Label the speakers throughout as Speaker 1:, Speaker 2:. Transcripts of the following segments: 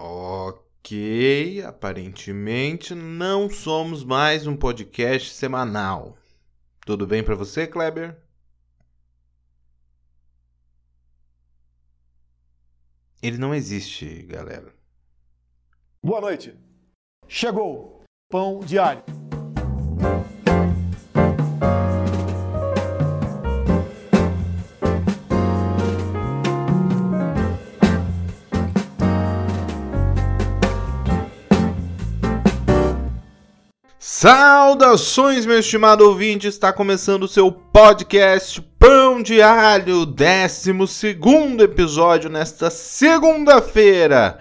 Speaker 1: Ok, aparentemente não somos mais um podcast semanal. Tudo bem para você, Kleber? Ele não existe, galera.
Speaker 2: Boa noite. Chegou pão diário.
Speaker 1: Saudações, meu estimado ouvinte! Está começando o seu podcast Pão de Alho, 12 episódio nesta segunda-feira.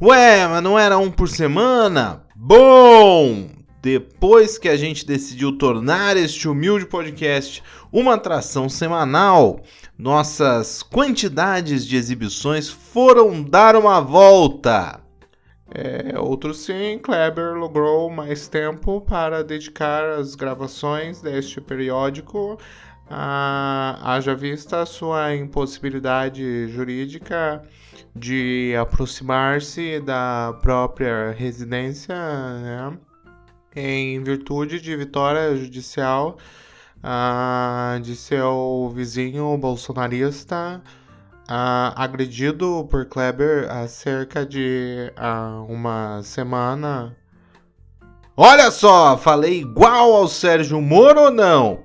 Speaker 1: Ué, mas não era um por semana? Bom! Depois que a gente decidiu tornar este humilde podcast uma atração semanal, nossas quantidades de exibições foram dar uma volta. É, outro sim, Kleber logrou mais tempo para dedicar as gravações deste periódico, a, haja vista sua impossibilidade jurídica de aproximar-se da própria residência, né, em virtude de vitória judicial de seu vizinho bolsonarista uh, agredido por Kleber há cerca de uh, uma semana. Olha só, falei igual ao Sérgio Moro ou não?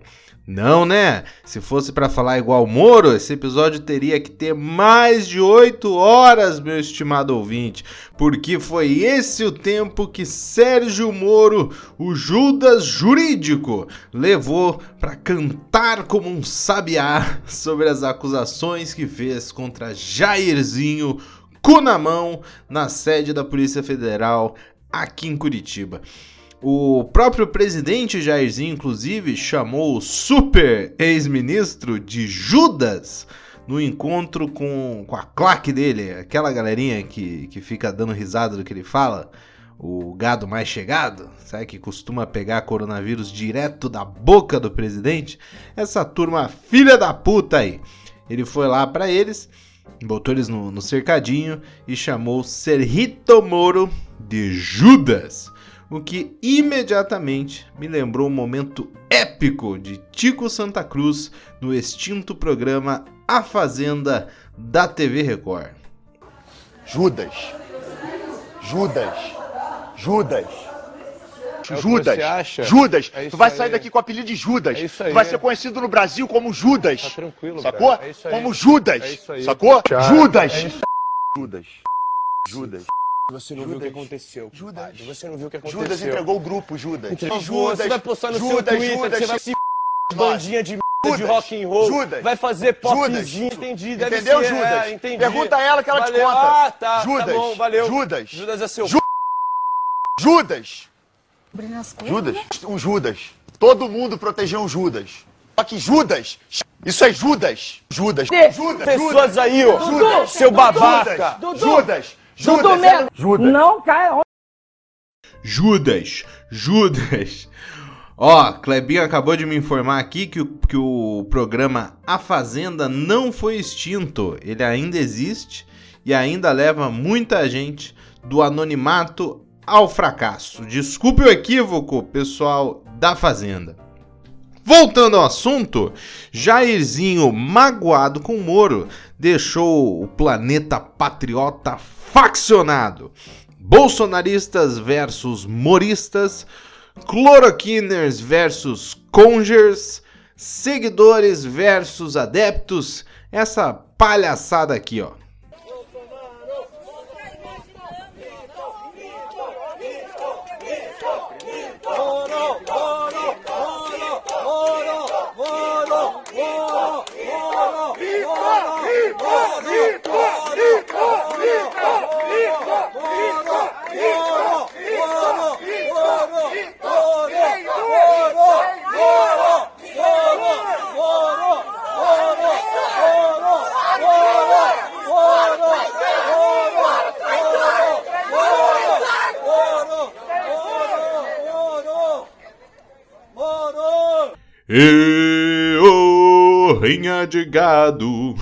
Speaker 1: Não, né? Se fosse para falar igual Moro, esse episódio teria que ter mais de 8 horas, meu estimado ouvinte, porque foi esse o tempo que Sérgio Moro, o Judas jurídico, levou para cantar como um sabiá sobre as acusações que fez contra Jairzinho, cu na mão, na sede da Polícia Federal aqui em Curitiba. O próprio presidente Jairzinho, inclusive, chamou o super ex-ministro de Judas no encontro com, com a claque dele, aquela galerinha que, que fica dando risada do que ele fala, o gado mais chegado, sabe que costuma pegar coronavírus direto da boca do presidente? Essa turma filha da puta aí. Ele foi lá para eles, botou eles no, no cercadinho e chamou Serrito Moro de Judas o que imediatamente me lembrou um momento épico de Tico Santa Cruz no extinto programa A Fazenda da TV Record.
Speaker 2: Judas. Judas. Judas.
Speaker 3: É
Speaker 2: Judas, Judas, é tu vai sair daqui com o apelido de Judas. É tu vai ser conhecido no Brasil como Judas. Tá tranquilo, sacou? É como Judas, sacou? Judas. Judas. Judas.
Speaker 3: Você não Judas. viu o que aconteceu.
Speaker 2: Judas.
Speaker 3: Você não viu o que aconteceu.
Speaker 2: Judas entregou o grupo, Judas.
Speaker 3: Entregou. Judas. Você vai postar no Judas, seu Twitter, Judas, você vai se bandinha de Judas, de rock and roll,
Speaker 2: Judas,
Speaker 3: vai fazer popzinho, entendi, deve
Speaker 2: Entendeu,
Speaker 3: ser,
Speaker 2: Judas?
Speaker 3: É, entendi.
Speaker 2: Pergunta a ela que ela
Speaker 3: valeu.
Speaker 2: te conta.
Speaker 3: Ah, tá,
Speaker 2: Judas,
Speaker 3: tá bom, valeu.
Speaker 2: Judas.
Speaker 3: Judas é seu
Speaker 2: Ju Judas. Judas, um Judas. Todo mundo protegeu um Judas. Só que Judas, isso é Judas. Judas.
Speaker 3: Judas. Pessoas aí, ó. Judas. Seu babaca.
Speaker 2: Judas. Judas.
Speaker 4: Judas, Judas, Judas. Não cai.
Speaker 1: Judas, Judas. Ó, Clebinho acabou de me informar aqui que o, que o programa A Fazenda não foi extinto. Ele ainda existe e ainda leva muita gente do anonimato ao fracasso. Desculpe o equívoco, pessoal da Fazenda. Voltando ao assunto, Jairzinho, magoado com Moro, deixou o planeta patriota faccionado. Bolsonaristas versus moristas, cloroquiners versus congers, seguidores versus adeptos, essa palhaçada aqui, ó. De gado.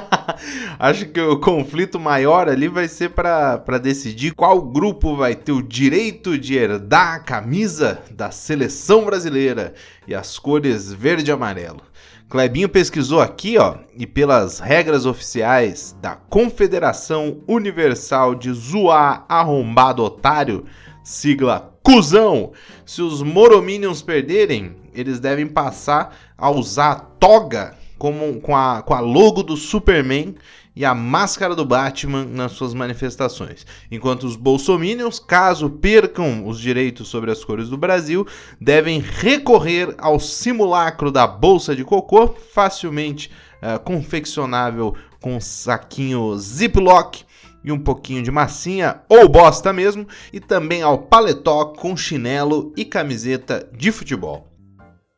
Speaker 1: Acho que o conflito maior ali vai ser para decidir qual grupo vai ter o direito de herdar a camisa da seleção brasileira e as cores verde e amarelo. Clebinho pesquisou aqui, ó, e pelas regras oficiais da Confederação Universal de Zoar Arrombado Otário, sigla Cusão, se os Morominions perderem, eles devem passar a usar toga como, com, a, com a logo do Superman e a máscara do Batman nas suas manifestações. Enquanto os bolsominions, caso percam os direitos sobre as cores do Brasil, devem recorrer ao simulacro da bolsa de cocô, facilmente uh, confeccionável com saquinho Ziploc e um pouquinho de massinha ou bosta mesmo, e também ao paletó com chinelo e camiseta de futebol.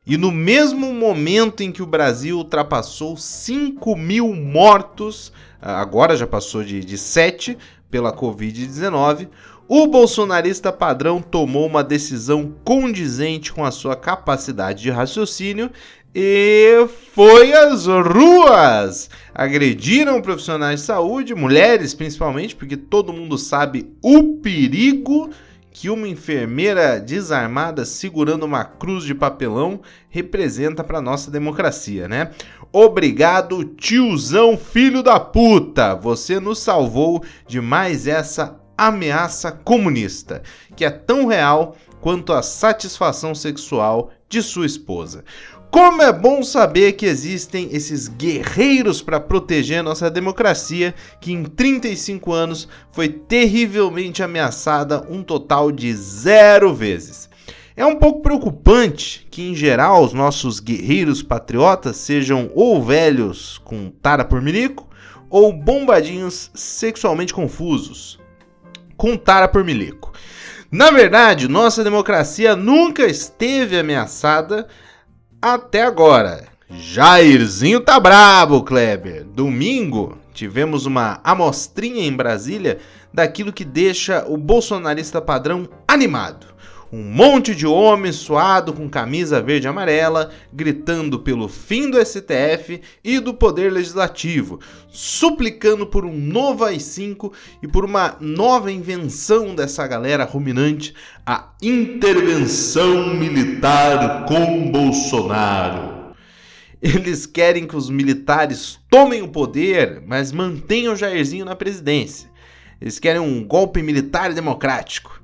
Speaker 1: E no mesmo momento em que o Brasil ultrapassou 5 mil mortos, agora já passou de, de 7 pela Covid-19, o bolsonarista padrão tomou uma decisão condizente com a sua capacidade de raciocínio e foi às ruas. Agrediram profissionais de saúde, mulheres principalmente, porque todo mundo sabe o perigo que uma enfermeira desarmada segurando uma cruz de papelão representa para nossa democracia, né? Obrigado, tiozão filho da puta! Você nos salvou de mais essa ameaça comunista, que é tão real quanto a satisfação sexual de sua esposa. Como é bom saber que existem esses guerreiros para proteger nossa democracia, que em 35 anos foi terrivelmente ameaçada um total de zero vezes. É um pouco preocupante que, em geral, os nossos guerreiros patriotas sejam ou velhos com tara por milico ou bombadinhos sexualmente confusos com tara por milico. Na verdade, nossa democracia nunca esteve ameaçada até agora. Jairzinho tá brabo, Kleber. Domingo tivemos uma amostrinha em Brasília daquilo que deixa o bolsonarista padrão animado. Um monte de homem suado com camisa verde e amarela, gritando pelo fim do STF e do Poder Legislativo, suplicando por um novo AI-5 e por uma nova invenção dessa galera ruminante, a intervenção militar com Bolsonaro. Eles querem que os militares tomem o poder, mas mantenham Jairzinho na presidência. Eles querem um golpe militar democrático.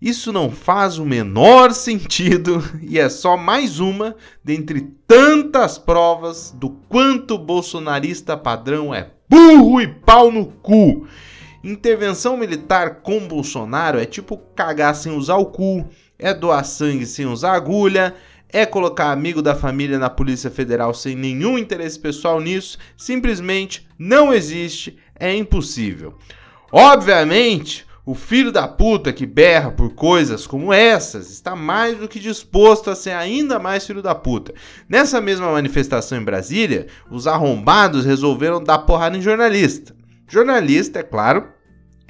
Speaker 1: Isso não faz o menor sentido e é só mais uma dentre tantas provas do quanto o bolsonarista padrão é burro e pau no cu. Intervenção militar com Bolsonaro é tipo cagar sem usar o cu, é doar sangue sem usar agulha, é colocar amigo da família na Polícia Federal sem nenhum interesse pessoal nisso, simplesmente não existe, é impossível. Obviamente, o filho da puta que berra por coisas como essas está mais do que disposto a ser ainda mais filho da puta. Nessa mesma manifestação em Brasília, os arrombados resolveram dar porrada em jornalista. Jornalista, é claro,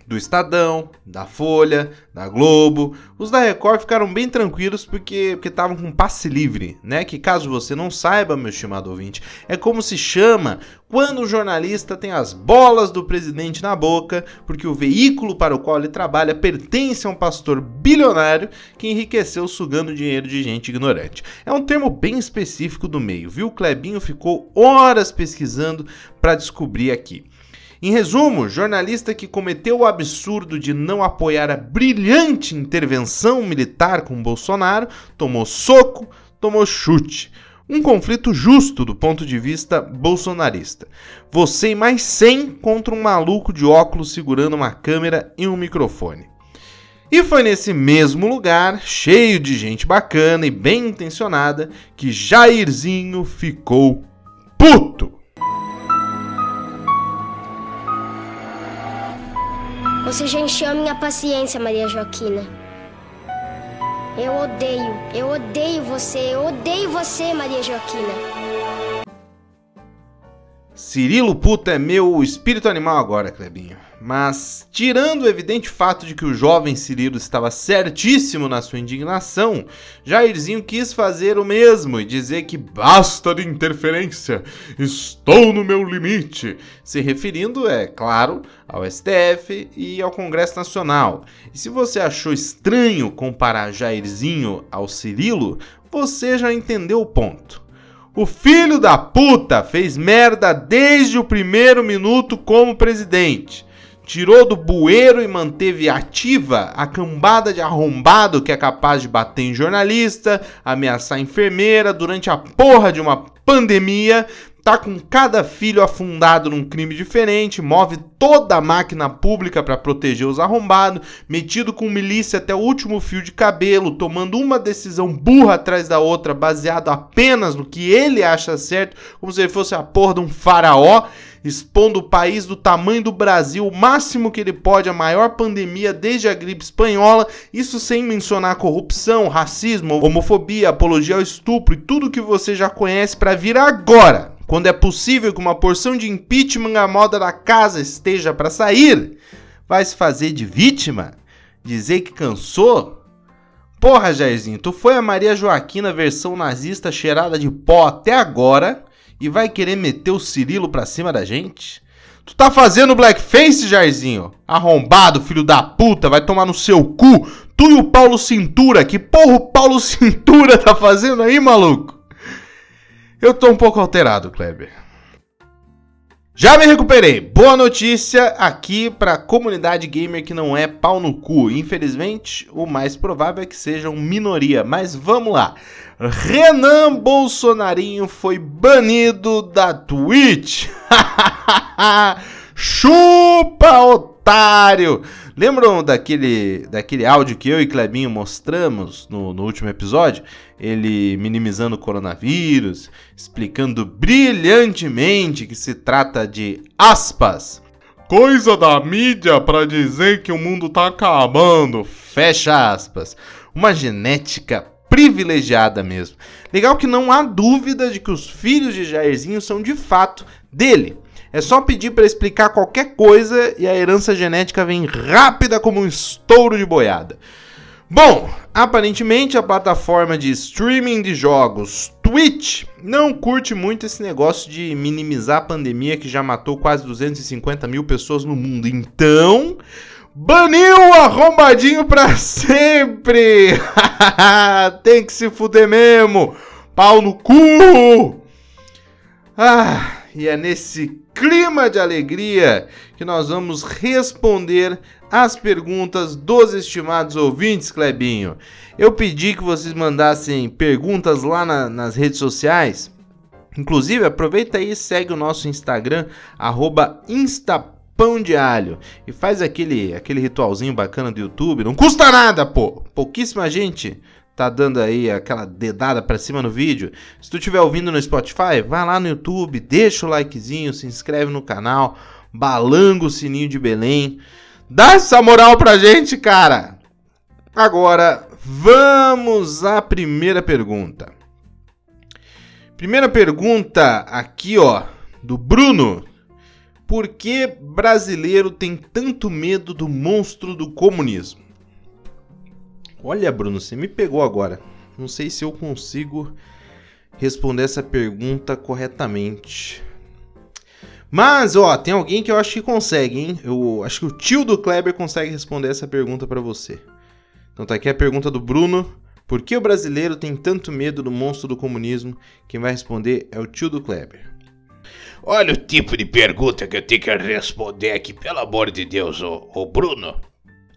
Speaker 1: do Estadão, da Folha, da Globo. Os da Record ficaram bem tranquilos porque estavam com passe livre, né? Que caso você não saiba, meu estimado ouvinte, é como se chama quando o jornalista tem as bolas do presidente na boca, porque o veículo para o qual ele trabalha pertence a um pastor bilionário que enriqueceu sugando dinheiro de gente ignorante. É um termo bem específico do meio, viu? O Clebinho ficou horas pesquisando para descobrir aqui. Em resumo, jornalista que cometeu o absurdo de não apoiar a brilhante intervenção militar com Bolsonaro tomou soco, tomou chute. Um conflito justo do ponto de vista bolsonarista. Você e mais 100 contra um maluco de óculos segurando uma câmera e um microfone. E foi nesse mesmo lugar, cheio de gente bacana e bem intencionada, que Jairzinho ficou puto.
Speaker 5: Você já encheu a minha paciência, Maria Joaquina. Eu odeio, eu odeio você, eu odeio você, Maria Joaquina.
Speaker 1: Cirilo puta é meu espírito animal agora, Clebinho. Mas, tirando o evidente fato de que o jovem Cirilo estava certíssimo na sua indignação, Jairzinho quis fazer o mesmo e dizer que basta de interferência, estou no meu limite, se referindo, é claro, ao STF e ao Congresso Nacional. E se você achou estranho comparar Jairzinho ao Cirilo, você já entendeu o ponto. O filho da puta fez merda desde o primeiro minuto como presidente. Tirou do bueiro e manteve ativa a cambada de arrombado que é capaz de bater em jornalista, ameaçar enfermeira durante a porra de uma pandemia, tá com cada filho afundado num crime diferente, move toda a máquina pública para proteger os arrombados, metido com milícia até o último fio de cabelo, tomando uma decisão burra atrás da outra, baseado apenas no que ele acha certo, como se ele fosse a porra de um faraó expondo o país do tamanho do Brasil, o máximo que ele pode, a maior pandemia desde a gripe espanhola, isso sem mencionar corrupção, racismo, homofobia, apologia ao estupro e tudo que você já conhece para vir agora. Quando é possível que uma porção de impeachment à moda da casa esteja para sair, vai se fazer de vítima? Dizer que cansou? Porra, Jairzinho, tu foi a Maria Joaquina versão nazista cheirada de pó até agora e vai querer meter o Cirilo pra cima da gente? Tu tá fazendo blackface, Jairzinho? Arrombado, filho da puta, vai tomar no seu cu. Tu e o Paulo Cintura, que porra o Paulo Cintura tá fazendo aí, maluco? Eu tô um pouco alterado, Kleber. Já me recuperei. Boa notícia aqui para a comunidade gamer que não é pau no cu. Infelizmente, o mais provável é que sejam minoria, mas vamos lá. Renan Bolsonarinho foi banido da Twitch. Chupa, otário! Lembram daquele, daquele áudio que eu e Clebinho mostramos no, no último episódio? Ele minimizando o coronavírus, explicando brilhantemente que se trata de aspas. Coisa da mídia para dizer que o mundo tá acabando. Fecha aspas. Uma genética privilegiada mesmo. Legal que não há dúvida de que os filhos de Jairzinho são de fato dele. É só pedir para explicar qualquer coisa e a herança genética vem rápida como um estouro de boiada. Bom, aparentemente a plataforma de streaming de jogos Twitch não curte muito esse negócio de minimizar a pandemia que já matou quase 250 mil pessoas no mundo. Então, baniu o arrombadinho pra sempre! Tem que se fuder mesmo! Pau no cu! Ah, e é nesse clima de alegria que nós vamos responder as perguntas dos estimados ouvintes, Clebinho. Eu pedi que vocês mandassem perguntas lá na, nas redes sociais. Inclusive, aproveita aí e segue o nosso Instagram, arroba de Alho. E faz aquele, aquele ritualzinho bacana do YouTube. Não custa nada, pô! Pouquíssima gente tá dando aí aquela dedada para cima no vídeo. Se tu estiver ouvindo no Spotify, vai lá no YouTube, deixa o likezinho, se inscreve no canal, balanga o sininho de Belém. Dá essa moral pra gente, cara! Agora, vamos à primeira pergunta. Primeira pergunta aqui, ó, do Bruno. Por que brasileiro tem tanto medo do monstro do comunismo? Olha, Bruno, você me pegou agora. Não sei se eu consigo responder essa pergunta corretamente. Mas, ó, tem alguém que eu acho que consegue, hein? Eu acho que o tio do Kleber consegue responder essa pergunta para você. Então tá aqui a pergunta do Bruno. Por que o brasileiro tem tanto medo do monstro do comunismo? Quem vai responder é o tio do Kleber.
Speaker 6: Olha o tipo de pergunta que eu tenho que responder aqui, pelo amor de Deus, ô, ô Bruno.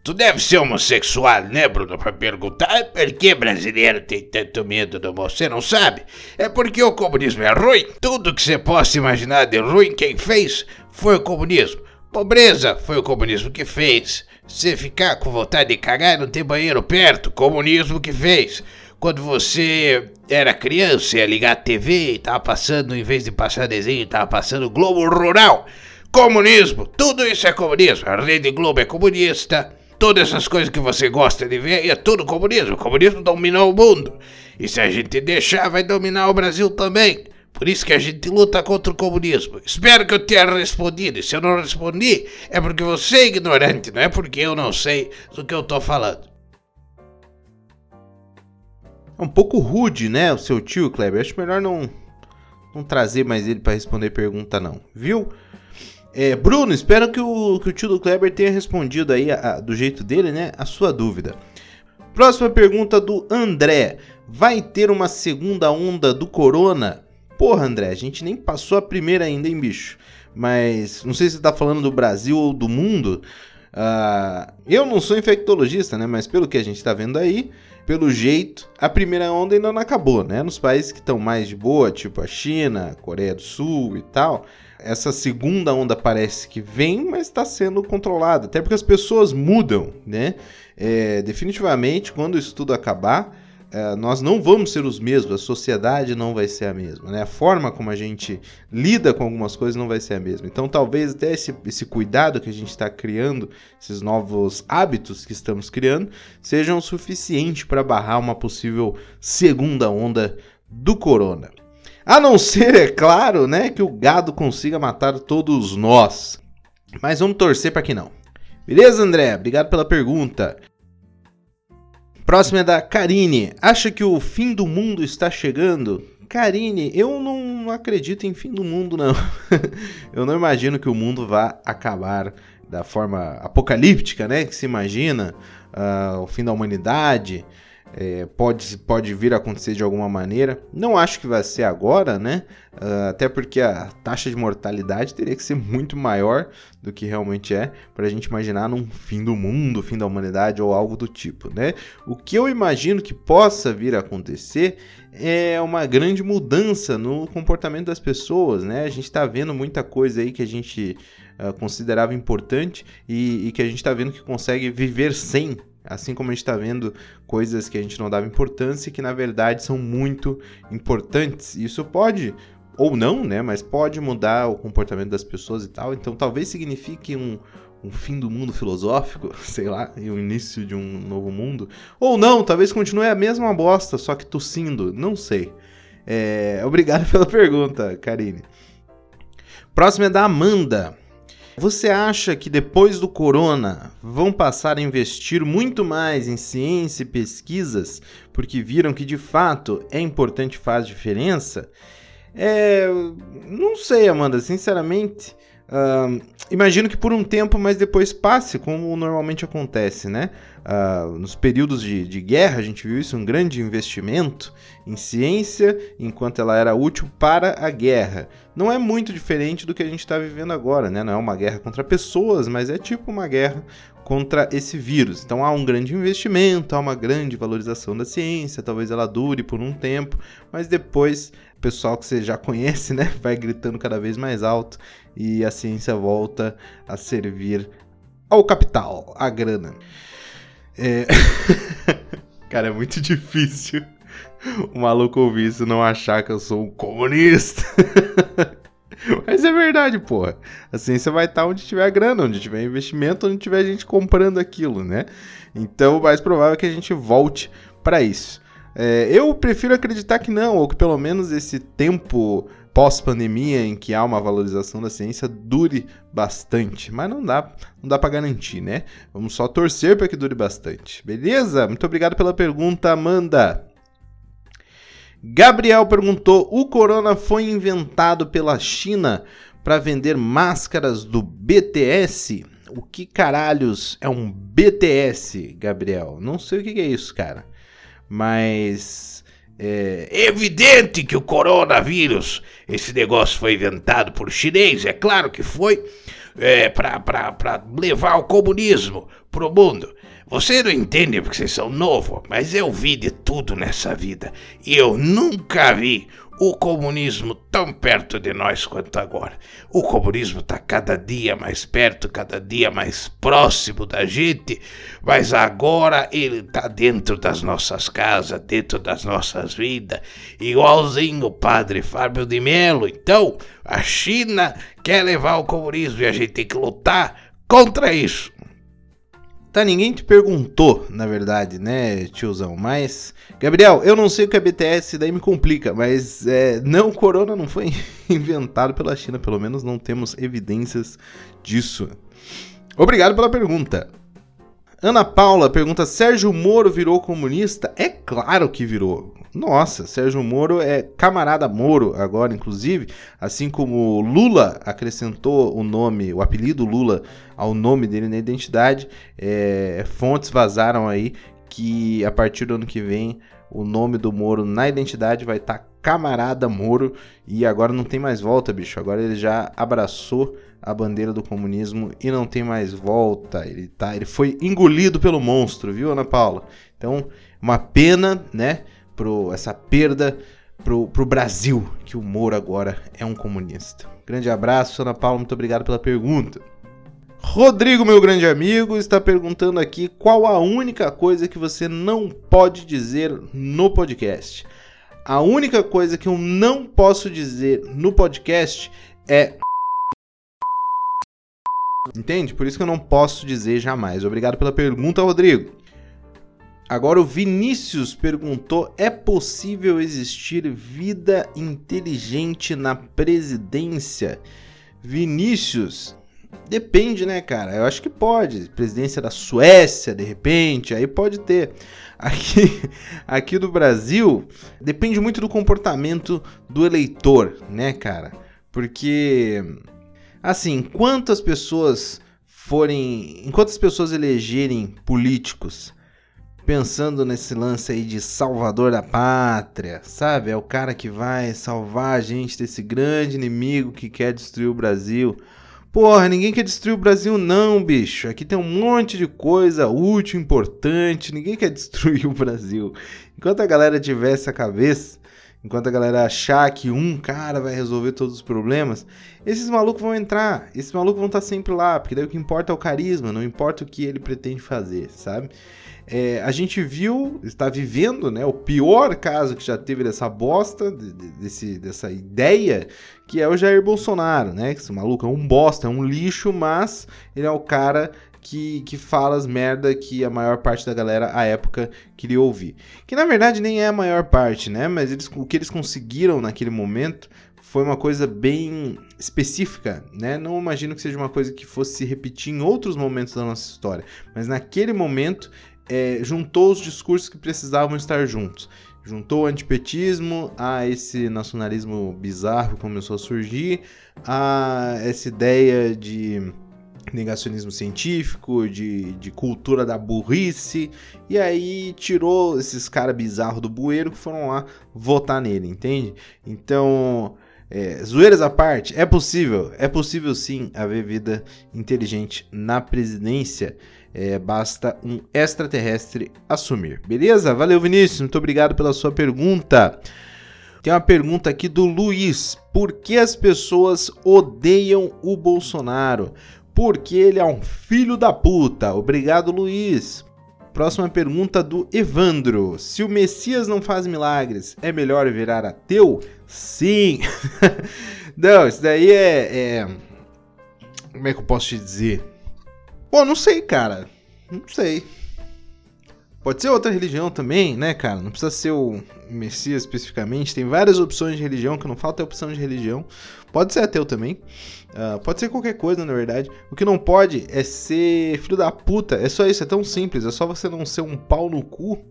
Speaker 6: Tu deve ser homossexual, né, Bruno, pra perguntar por que brasileiro tem tanto medo do amor. Você não sabe? É porque o comunismo é ruim. Tudo que você possa imaginar de ruim, quem fez foi o comunismo. Pobreza foi o comunismo que fez. Você ficar com vontade de cagar e não ter banheiro perto, comunismo que fez. Quando você era criança, ia ligar a TV e tava passando, em vez de passar desenho, tava passando Globo Rural. Comunismo, tudo isso é comunismo. A Rede Globo é comunista, todas essas coisas que você gosta de ver é tudo comunismo. O comunismo dominou o mundo. E se a gente deixar, vai dominar o Brasil também. Por isso que a gente luta contra o comunismo. Espero que eu tenha respondido. E se eu não respondi, é porque você é ignorante, não é porque eu não sei do que eu tô falando.
Speaker 1: É um pouco rude, né, o seu tio, Kleber? Acho melhor não, não trazer mais ele para responder pergunta, não. Viu? É, Bruno, espero que o, que o tio do Kleber tenha respondido aí, a, a, do jeito dele, né, a sua dúvida. Próxima pergunta do André. Vai ter uma segunda onda do corona? Porra, André, a gente nem passou a primeira ainda, hein, bicho? Mas não sei se você tá falando do Brasil ou do mundo. Uh, eu não sou infectologista, né? Mas pelo que a gente tá vendo aí, pelo jeito, a primeira onda ainda não acabou, né? Nos países que estão mais de boa, tipo a China, Coreia do Sul e tal, essa segunda onda parece que vem, mas está sendo controlada. Até porque as pessoas mudam, né? É, definitivamente, quando isso tudo acabar, é, nós não vamos ser os mesmos, a sociedade não vai ser a mesma, né? A forma como a gente lida com algumas coisas não vai ser a mesma. Então, talvez até esse, esse cuidado que a gente está criando, esses novos hábitos que estamos criando, sejam o suficiente para barrar uma possível segunda onda do corona. A não ser, é claro, né, que o gado consiga matar todos nós. Mas vamos torcer para que não. Beleza, André? Obrigado pela pergunta. Próxima é da Karine. Acha que o fim do mundo está chegando? Karine, eu não acredito em fim do mundo, não. eu não imagino que o mundo vá acabar da forma apocalíptica, né? Que se imagina uh, o fim da humanidade é, pode, pode vir a acontecer de alguma maneira. Não acho que vai ser agora, né? Uh, até porque a taxa de mortalidade teria que ser muito maior do que realmente é para a gente imaginar num fim do mundo, fim da humanidade ou algo do tipo, né? O que eu imagino que possa vir a acontecer é uma grande mudança no comportamento das pessoas, né? A gente está vendo muita coisa aí que a gente uh, considerava importante e, e que a gente está vendo que consegue viver sem Assim como a gente está vendo coisas que a gente não dava importância e que na verdade são muito importantes. Isso pode, ou não, né? Mas pode mudar o comportamento das pessoas e tal. Então talvez signifique um, um fim do mundo filosófico, sei lá, e o início de um novo mundo. Ou não, talvez continue a mesma bosta, só que tossindo. Não sei. É... Obrigado pela pergunta, Karine. Próxima é da Amanda. Você acha que depois do corona vão passar a investir muito mais em ciência e pesquisas porque viram que de fato é importante faz diferença? É, não sei, Amanda, sinceramente. Uh, imagino que por um tempo, mas depois passe, como normalmente acontece, né? Uh, nos períodos de, de, guerra, a gente viu isso, um grande investimento em ciência, enquanto ela era útil para a guerra. Não é muito diferente do que a gente está vivendo agora, né? Não é uma guerra contra pessoas, mas é tipo uma guerra contra esse vírus. Então há um grande investimento, há uma grande valorização da ciência, talvez ela dure por um tempo, mas depois pessoal que você já conhece, né, vai gritando cada vez mais alto e a ciência volta a servir ao capital, à grana. É... Cara, é muito difícil o maluco ouvir isso não achar que eu sou um comunista. Mas é verdade, porra. A ciência vai estar onde tiver grana, onde tiver investimento, onde tiver gente comprando aquilo, né? Então, mais provável é que a gente volte para isso. É, eu prefiro acreditar que não, ou que pelo menos esse tempo pós-pandemia em que há uma valorização da ciência dure bastante, mas não dá, não dá para garantir, né? Vamos só torcer para que dure bastante. Beleza? Muito obrigado pela pergunta, Amanda. Gabriel perguntou: "O corona foi inventado pela China para vender máscaras do BTS?" O que caralhos é um BTS, Gabriel? Não sei o que é isso, cara. Mas é
Speaker 6: evidente que o coronavírus, esse negócio foi inventado por chinês, é claro que foi, é, para levar o comunismo pro mundo. Você não entende porque vocês são novos, mas eu vi de tudo nessa vida e eu nunca vi o comunismo tão perto de nós quanto agora. O comunismo está cada dia mais perto, cada dia mais próximo da gente, mas agora ele está dentro das nossas casas, dentro das nossas vidas, igualzinho o padre Fábio de Mello. Então, a China quer levar o comunismo e a gente tem que lutar contra isso.
Speaker 1: Tá, ninguém te perguntou, na verdade, né, tiozão? Mas, Gabriel, eu não sei o que é BTS, daí me complica, mas é, não, o corona não foi inventado pela China, pelo menos não temos evidências disso. Obrigado pela pergunta. Ana Paula pergunta: Sérgio Moro virou comunista? É claro que virou. Nossa, Sérgio Moro é camarada Moro agora, inclusive, assim como Lula acrescentou o nome, o apelido Lula ao nome dele na identidade, é, fontes vazaram aí que a partir do ano que vem o nome do Moro na identidade vai estar tá camarada Moro e agora não tem mais volta, bicho. Agora ele já abraçou a bandeira do comunismo e não tem mais volta. Ele tá, ele foi engolido pelo monstro, viu, Ana Paula? Então, uma pena, né? pro, essa perda pro, pro Brasil, que o Moro agora é um comunista. Grande abraço, Ana Paula, muito obrigado pela pergunta. Rodrigo, meu grande amigo, está perguntando aqui qual a única coisa que você não pode dizer no podcast. A única coisa que eu não posso dizer no podcast é. Entende? Por isso que eu não posso dizer jamais. Obrigado pela pergunta, Rodrigo. Agora o Vinícius perguntou: é possível existir vida inteligente na presidência? Vinícius, depende, né, cara? Eu acho que pode. Presidência da Suécia, de repente, aí pode ter. Aqui, aqui do Brasil, depende muito do comportamento do eleitor, né, cara? Porque, assim, enquanto as pessoas forem. Enquanto as pessoas elegerem políticos pensando nesse lance aí de salvador da pátria, sabe? É o cara que vai salvar a gente desse grande inimigo que quer destruir o Brasil. Porra, ninguém quer destruir o Brasil, não, bicho. Aqui tem um monte de coisa útil, importante. Ninguém quer destruir o Brasil. Enquanto a galera tiver essa cabeça, enquanto a galera achar que um cara vai resolver todos os problemas, esses malucos vão entrar. Esses malucos vão estar sempre lá, porque daí o que importa é o carisma, não importa o que ele pretende fazer, sabe? É, a gente viu, está vivendo, né, o pior caso que já teve dessa bosta, desse, dessa ideia, que é o Jair Bolsonaro, né? Esse maluco é um bosta, é um lixo, mas ele é o cara que, que fala as merda que a maior parte da galera à época queria ouvir. Que na verdade nem é a maior parte, né? Mas eles, o que eles conseguiram naquele momento foi uma coisa bem específica, né? Não imagino que seja uma coisa que fosse se repetir em outros momentos da nossa história, mas naquele momento é, juntou os discursos que precisavam estar juntos. Juntou o antipetismo a esse nacionalismo bizarro que começou a surgir, a essa ideia de negacionismo científico, de, de cultura da burrice, e aí tirou esses caras bizarros do bueiro que foram lá votar nele, entende? Então, é, zoeiras à parte, é possível, é possível sim haver vida inteligente na presidência. É, basta um extraterrestre assumir. Beleza? Valeu, Vinícius. Muito obrigado pela sua pergunta. Tem uma pergunta aqui do Luiz. Por que as pessoas odeiam o Bolsonaro? Porque ele é um filho da puta. Obrigado, Luiz. Próxima pergunta do Evandro. Se o Messias não faz milagres, é melhor virar ateu? Sim. não, isso daí é, é. Como é que eu posso te dizer? Pô, não sei, cara. Não sei. Pode ser outra religião também, né, cara? Não precisa ser o Messias especificamente. Tem várias opções de religião, que não falta é opção de religião. Pode ser ateu também. Uh, pode ser qualquer coisa, na verdade. O que não pode é ser filho da puta. É só isso, é tão simples. É só você não ser um pau no cu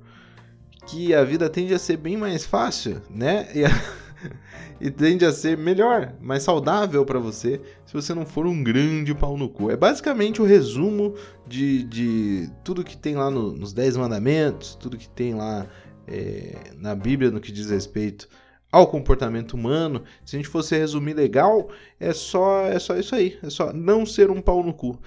Speaker 1: que a vida tende a ser bem mais fácil, né? E a... e tende a ser melhor, mais saudável para você se você não for um grande pau no cu. É basicamente o resumo de, de tudo que tem lá no, nos Dez Mandamentos, tudo que tem lá é, na Bíblia no que diz respeito ao comportamento humano. Se a gente fosse resumir legal, é só, é só isso aí. É só não ser um pau no cu.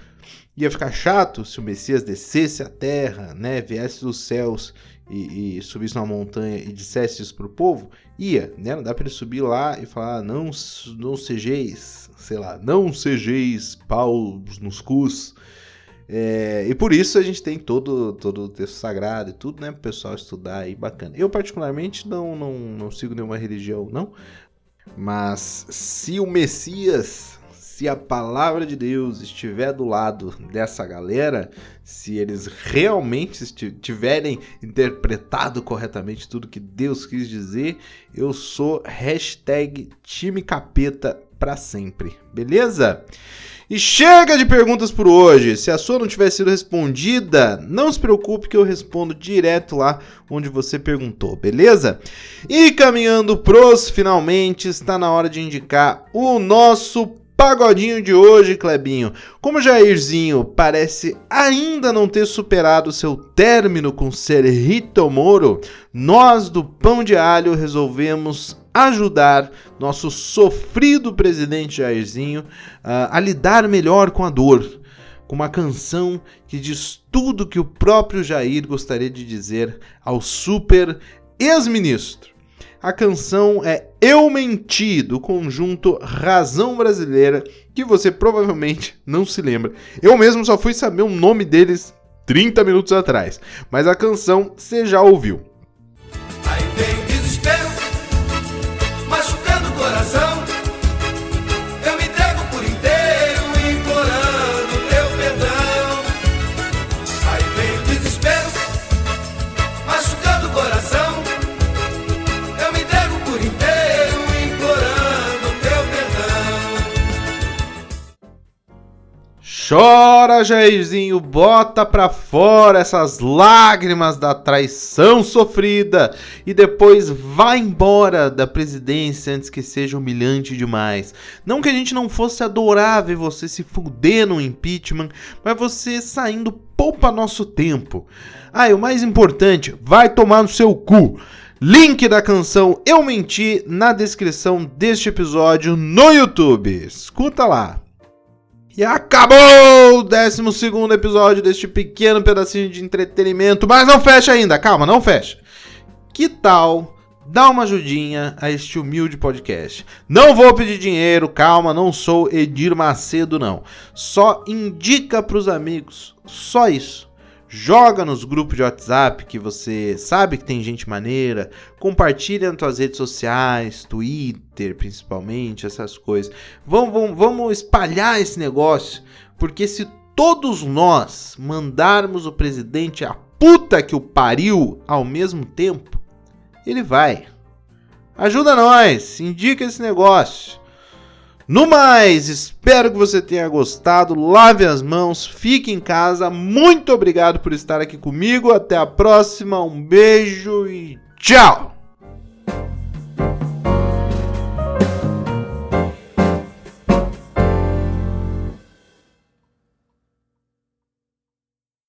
Speaker 1: Ia ficar chato se o Messias descesse a terra, né, viesse dos céus e, e subisse uma montanha e dissesse isso pro povo, ia, né? Não dá para ele subir lá e falar, não, não sejeis, sei lá, não sejeis paus nos cus. É, e por isso a gente tem todo, todo o texto sagrado e tudo, né? Pro pessoal estudar aí, bacana. Eu, particularmente, não, não, não sigo nenhuma religião, não. Mas se o Messias se a palavra de Deus estiver do lado dessa galera, se eles realmente tiverem interpretado corretamente tudo que Deus quis dizer, eu sou hashtag time capeta para sempre, beleza? E chega de perguntas por hoje. Se a sua não tiver sido respondida, não se preocupe que eu respondo direto lá onde você perguntou, beleza? E caminhando pros finalmente, está na hora de indicar o nosso pagodinho de hoje, Clebinho. Como Jairzinho parece ainda não ter superado seu término com Serrito Moro, nós do Pão de Alho resolvemos ajudar nosso sofrido presidente Jairzinho uh, a lidar melhor com a dor, com uma canção que diz tudo que o próprio Jair gostaria de dizer ao super ex-ministro. A canção é Eu Menti, do conjunto Razão Brasileira, que você provavelmente não se lembra. Eu mesmo só fui saber o nome deles 30 minutos atrás, mas a canção você já ouviu. Chora, Jairzinho, bota pra fora essas lágrimas da traição sofrida e depois vá embora da presidência antes que seja humilhante demais. Não que a gente não fosse adorar ver você se fuder no impeachment, mas você saindo poupa nosso tempo. Ah, e o mais importante, vai tomar no seu cu. Link da canção Eu Menti na descrição deste episódio no YouTube. Escuta lá. E acabou o 12 episódio deste pequeno pedacinho de entretenimento. Mas não fecha ainda, calma, não fecha. Que tal dar uma ajudinha a este humilde podcast? Não vou pedir dinheiro, calma, não sou Edir Macedo, não. Só indica para os amigos, só isso joga nos grupos de WhatsApp que você sabe que tem gente maneira, compartilha nas suas redes sociais, Twitter principalmente, essas coisas. Vamos, vamos, vamos espalhar esse negócio, porque se todos nós mandarmos o presidente a puta que o pariu ao mesmo tempo, ele vai. Ajuda nós, indica esse negócio. No mais, espero que você tenha gostado. Lave as mãos, fique em casa. Muito obrigado por estar aqui comigo. Até a próxima. Um beijo e tchau!